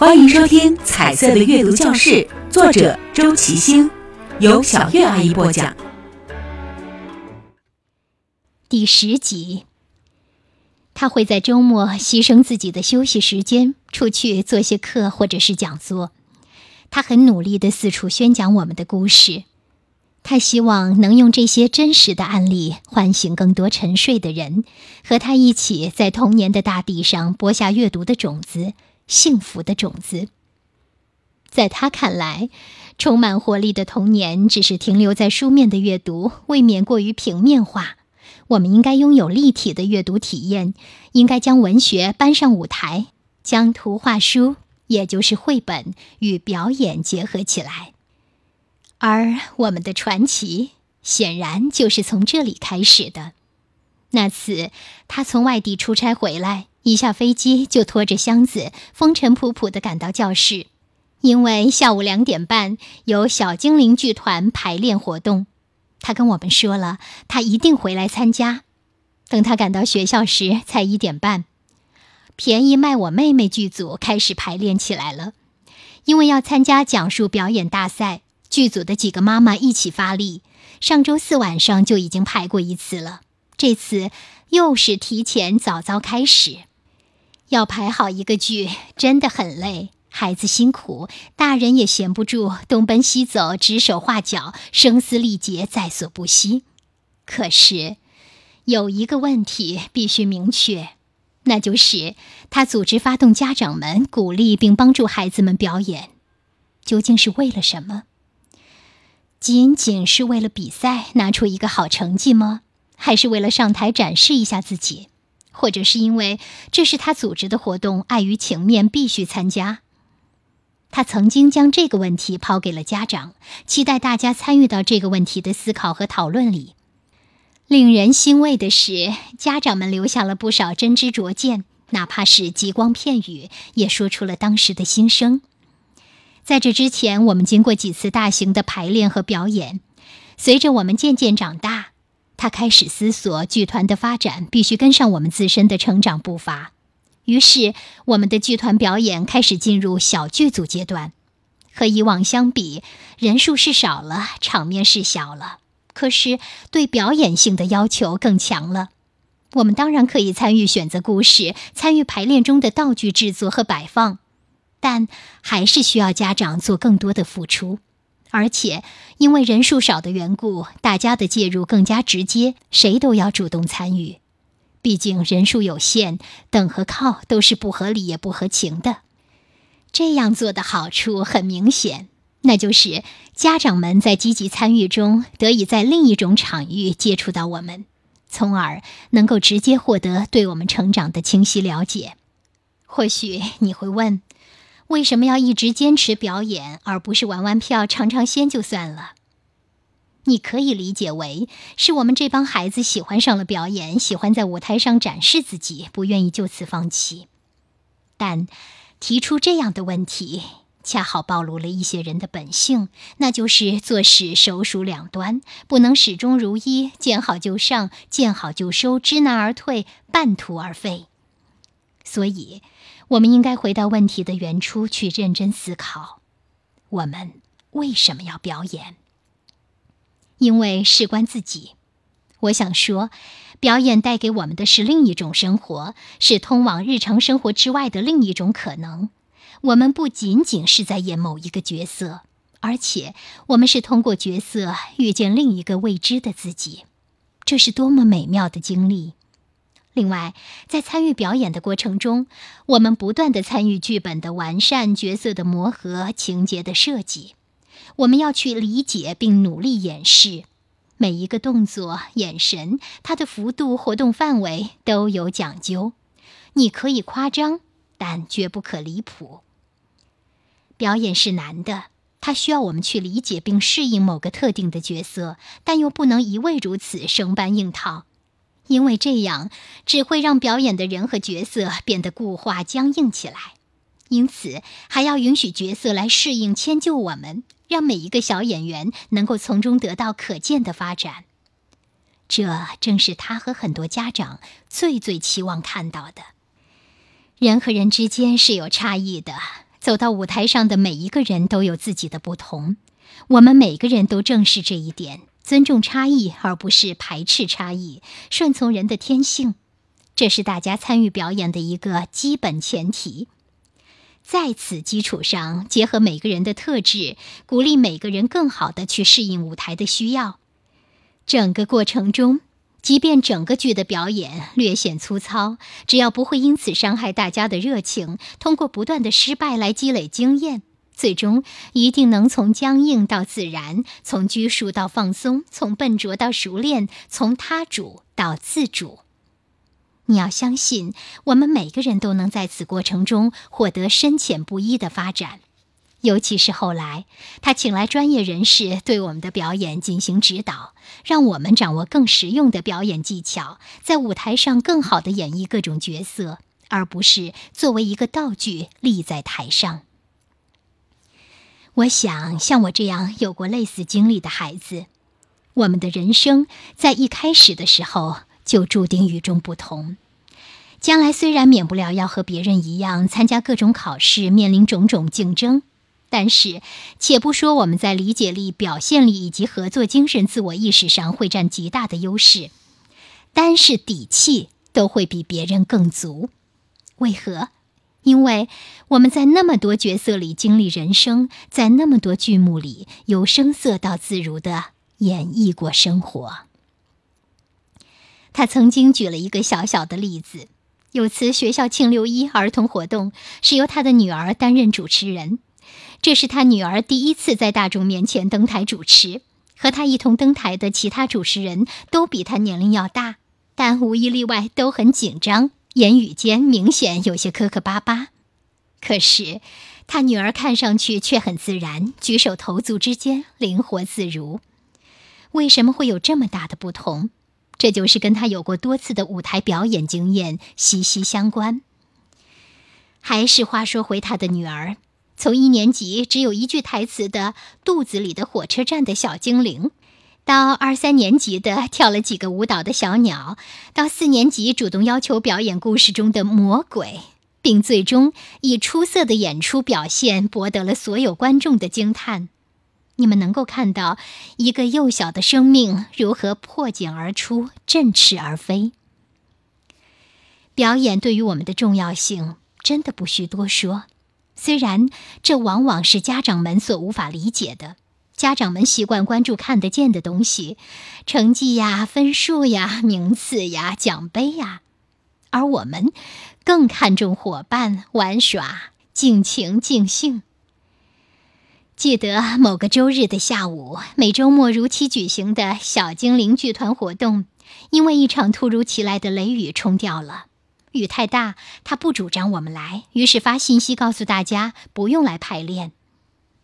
欢迎收听《彩色的阅读教室》，作者周其星，由小月阿姨播讲。第十集，他会在周末牺牲自己的休息时间，出去做些课或者是讲座。他很努力的四处宣讲我们的故事。他希望能用这些真实的案例唤醒更多沉睡的人，和他一起在童年的大地上播下阅读的种子，幸福的种子。在他看来，充满活力的童年只是停留在书面的阅读，未免过于平面化。我们应该拥有立体的阅读体验，应该将文学搬上舞台，将图画书，也就是绘本与表演结合起来。而我们的传奇显然就是从这里开始的。那次他从外地出差回来，一下飞机就拖着箱子，风尘仆仆地赶到教室，因为下午两点半有小精灵剧团排练活动。他跟我们说了，他一定回来参加。等他赶到学校时，才一点半。便宜卖我妹妹剧组开始排练起来了，因为要参加讲述表演大赛。剧组的几个妈妈一起发力，上周四晚上就已经排过一次了。这次又是提前早早开始，要排好一个剧真的很累，孩子辛苦，大人也闲不住，东奔西走，指手画脚，声嘶力竭在所不惜。可是有一个问题必须明确，那就是他组织发动家长们鼓励并帮助孩子们表演，究竟是为了什么？仅仅是为了比赛拿出一个好成绩吗？还是为了上台展示一下自己？或者是因为这是他组织的活动，碍于情面必须参加？他曾经将这个问题抛给了家长，期待大家参与到这个问题的思考和讨论里。令人欣慰的是，家长们留下了不少真知灼见，哪怕是极光片语，也说出了当时的心声。在这之前，我们经过几次大型的排练和表演。随着我们渐渐长大，他开始思索剧团的发展必须跟上我们自身的成长步伐。于是，我们的剧团表演开始进入小剧组阶段。和以往相比，人数是少了，场面是小了，可是对表演性的要求更强了。我们当然可以参与选择故事，参与排练中的道具制作和摆放。但还是需要家长做更多的付出，而且因为人数少的缘故，大家的介入更加直接，谁都要主动参与。毕竟人数有限，等和靠都是不合理也不合情的。这样做的好处很明显，那就是家长们在积极参与中，得以在另一种场域接触到我们，从而能够直接获得对我们成长的清晰了解。或许你会问。为什么要一直坚持表演，而不是玩玩票、尝尝鲜就算了？你可以理解为是我们这帮孩子喜欢上了表演，喜欢在舞台上展示自己，不愿意就此放弃。但提出这样的问题，恰好暴露了一些人的本性，那就是做事手鼠两端，不能始终如一，见好就上，见好就收，知难而退，半途而废。所以。我们应该回到问题的原初去认真思考：我们为什么要表演？因为事关自己。我想说，表演带给我们的是另一种生活，是通往日常生活之外的另一种可能。我们不仅仅是在演某一个角色，而且我们是通过角色遇见另一个未知的自己。这是多么美妙的经历！另外，在参与表演的过程中，我们不断的参与剧本的完善、角色的磨合、情节的设计。我们要去理解并努力演示每一个动作、眼神，它的幅度、活动范围都有讲究。你可以夸张，但绝不可离谱。表演是难的，它需要我们去理解并适应某个特定的角色，但又不能一味如此生搬硬套。因为这样只会让表演的人和角色变得固化僵硬起来，因此还要允许角色来适应迁就我们，让每一个小演员能够从中得到可见的发展。这正是他和很多家长最最期望看到的。人和人之间是有差异的，走到舞台上的每一个人都有自己的不同，我们每个人都正视这一点，尊重差异而不是排斥差异，顺从人的天性，这是大家参与表演的一个基本前提。在此基础上，结合每个人的特质，鼓励每个人更好的去适应舞台的需要。整个过程中。即便整个剧的表演略显粗糙，只要不会因此伤害大家的热情，通过不断的失败来积累经验，最终一定能从僵硬到自然，从拘束到放松，从笨拙到熟练，从他主到自主。你要相信，我们每个人都能在此过程中获得深浅不一的发展。尤其是后来，他请来专业人士对我们的表演进行指导，让我们掌握更实用的表演技巧，在舞台上更好地演绎各种角色，而不是作为一个道具立在台上。我想，像我这样有过类似经历的孩子，我们的人生在一开始的时候就注定与众不同。将来虽然免不了要和别人一样参加各种考试，面临种种竞争。但是，且不说我们在理解力、表现力以及合作精神、自我意识上会占极大的优势，单是底气都会比别人更足。为何？因为我们在那么多角色里经历人生，在那么多剧目里由声色到自如的演绎过生活。他曾经举了一个小小的例子：有次学校庆六一儿童活动，是由他的女儿担任主持人。这是他女儿第一次在大众面前登台主持，和他一同登台的其他主持人都比他年龄要大，但无一例外都很紧张，言语间明显有些磕磕巴巴。可是，他女儿看上去却很自然，举手投足之间灵活自如。为什么会有这么大的不同？这就是跟他有过多次的舞台表演经验息息相关。还是话说回他的女儿。从一年级只有一句台词的肚子里的火车站的小精灵，到二三年级的跳了几个舞蹈的小鸟，到四年级主动要求表演故事中的魔鬼，并最终以出色的演出表现博得了所有观众的惊叹。你们能够看到一个幼小的生命如何破茧而出、振翅而飞。表演对于我们的重要性，真的不需多说。虽然这往往是家长们所无法理解的，家长们习惯关注看得见的东西，成绩呀、分数呀、名次呀、奖杯呀，而我们更看重伙伴、玩耍、尽情尽兴。记得某个周日的下午，每周末如期举行的小精灵剧团活动，因为一场突如其来的雷雨冲掉了。雨太大，他不主张我们来，于是发信息告诉大家不用来排练。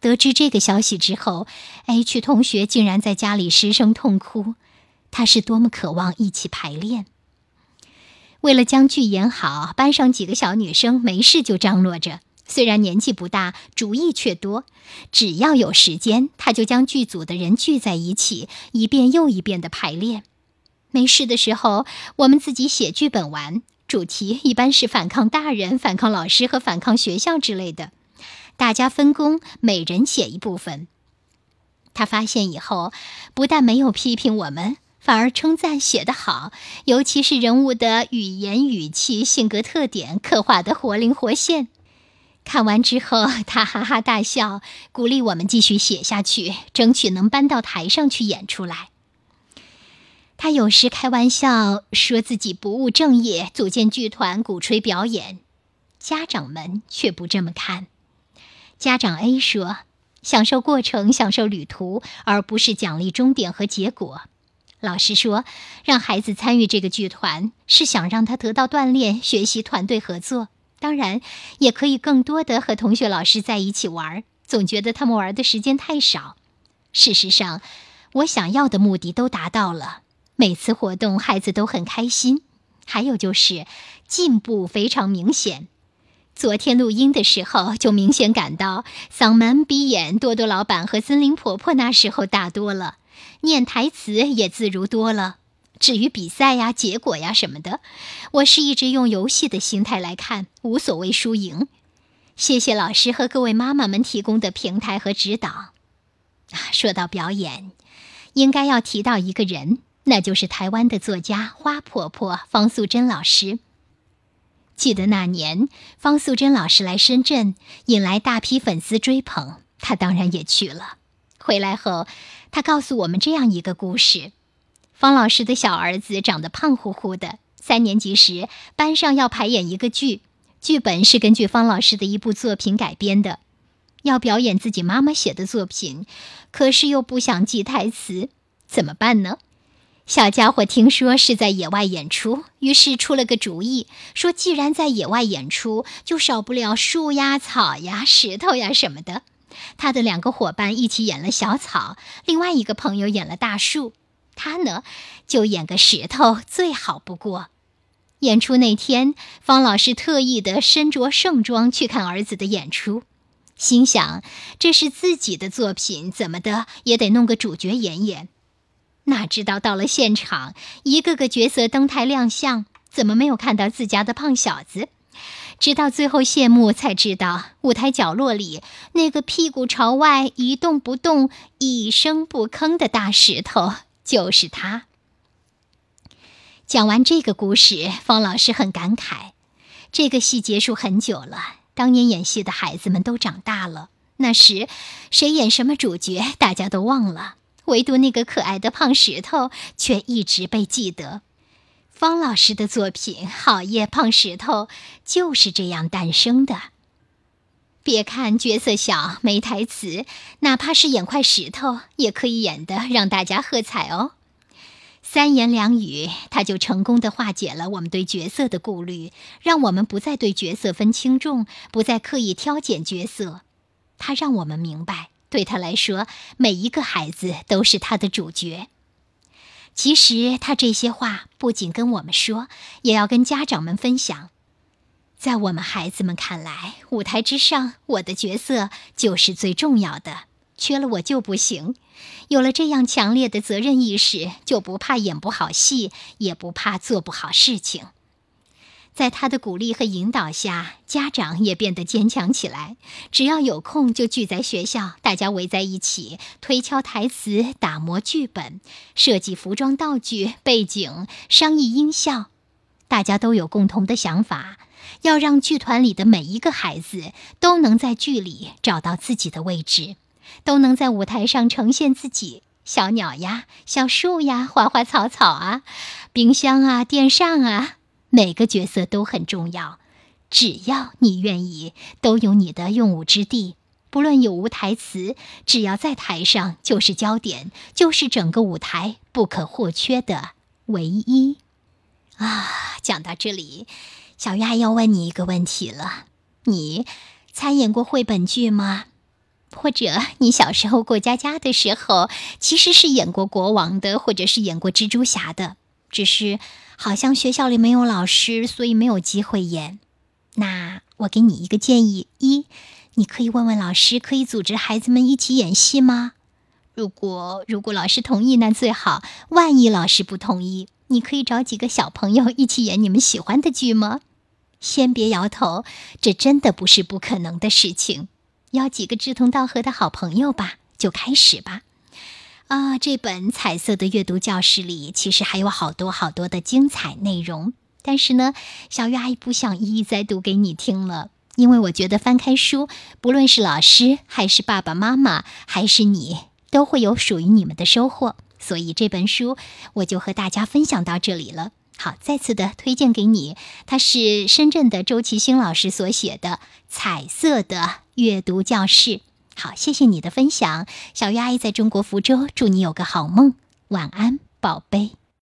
得知这个消息之后，H 同学竟然在家里失声痛哭。他是多么渴望一起排练。为了将剧演好，班上几个小女生没事就张罗着，虽然年纪不大，主意却多。只要有时间，他就将剧组的人聚在一起，一遍又一遍的排练。没事的时候，我们自己写剧本玩。主题一般是反抗大人、反抗老师和反抗学校之类的，大家分工，每人写一部分。他发现以后，不但没有批评我们，反而称赞写得好，尤其是人物的语言、语气、性格特点刻画的活灵活现。看完之后，他哈哈大笑，鼓励我们继续写下去，争取能搬到台上去演出来。他有时开玩笑说自己不务正业，组建剧团鼓吹表演，家长们却不这么看。家长 A 说：“享受过程，享受旅途，而不是奖励终点和结果。”老师说：“让孩子参与这个剧团，是想让他得到锻炼，学习团队合作，当然也可以更多的和同学、老师在一起玩。总觉得他们玩的时间太少。事实上，我想要的目的都达到了。”每次活动，孩子都很开心，还有就是进步非常明显。昨天录音的时候，就明显感到嗓门比演多多老板和森林婆婆那时候大多了，念台词也自如多了。至于比赛呀、结果呀什么的，我是一直用游戏的心态来看，无所谓输赢。谢谢老师和各位妈妈们提供的平台和指导。啊，说到表演，应该要提到一个人，那就是台湾的作家花婆婆方素珍老师。记得那年，方素珍老师来深圳，引来大批粉丝追捧，她当然也去了。回来后，她告诉我们这样一个故事：方老师的小儿子长得胖乎乎的，三年级时班上要排演一个剧，剧本是根据方老师的一部作品改编的，要表演自己妈妈写的作品，可是又不想记台词，怎么办呢？小家伙听说是在野外演出，于是出了个主意，说既然在野外演出，就少不了树呀、草呀、石头呀什么的。他的两个伙伴一起演了小草，另外一个朋友演了大树，他呢就演个石头，最好不过。演出那天，方老师特意的身着盛装去看儿子的演出，心想这是自己的作品，怎么的也得弄个主角演演。哪知道到了现场，一个个角色登台亮相，怎么没有看到自家的胖小子？直到最后谢幕，才知道舞台角落里那个屁股朝外一动不动、一声不吭的大石头就是他。讲完这个故事，方老师很感慨：这个戏结束很久了，当年演戏的孩子们都长大了，那时谁演什么主角，大家都忘了。唯独那个可爱的胖石头却一直被记得。方老师的作品《好夜胖石头》就是这样诞生的。别看角色小没台词，哪怕是演块石头，也可以演得让大家喝彩哦。三言两语，他就成功的化解了我们对角色的顾虑，让我们不再对角色分轻重，不再刻意挑拣角色。他让我们明白。对他来说，每一个孩子都是他的主角。其实他这些话不仅跟我们说，也要跟家长们分享。在我们孩子们看来，舞台之上，我的角色就是最重要的，缺了我就不行。有了这样强烈的责任意识，就不怕演不好戏，也不怕做不好事情。在他的鼓励和引导下，家长也变得坚强起来。只要有空，就聚在学校，大家围在一起，推敲台词、打磨剧本、设计服装、道具、背景、商议音效。大家都有共同的想法，要让剧团里的每一个孩子都能在剧里找到自己的位置，都能在舞台上呈现自己。小鸟呀，小树呀，花花草草啊，冰箱啊，电扇啊。每个角色都很重要，只要你愿意，都有你的用武之地。不论有无台词，只要在台上就是焦点，就是整个舞台不可或缺的唯一。啊，讲到这里，小鱼还要问你一个问题了：你参演过绘本剧吗？或者你小时候过家家的时候，其实是演过国王的，或者是演过蜘蛛侠的，只是。好像学校里没有老师，所以没有机会演。那我给你一个建议：一，你可以问问老师，可以组织孩子们一起演戏吗？如果如果老师同意，那最好。万一老师不同意，你可以找几个小朋友一起演你们喜欢的剧吗？先别摇头，这真的不是不可能的事情。要几个志同道合的好朋友吧，就开始吧。啊，这本彩色的阅读教室里其实还有好多好多的精彩内容，但是呢，小鱼阿姨不想一一再读给你听了，因为我觉得翻开书，不论是老师还是爸爸妈妈还是你，都会有属于你们的收获。所以这本书我就和大家分享到这里了。好，再次的推荐给你，它是深圳的周其星老师所写的《彩色的阅读教室》。好，谢谢你的分享，小鱼阿姨在中国福州，祝你有个好梦，晚安，宝贝。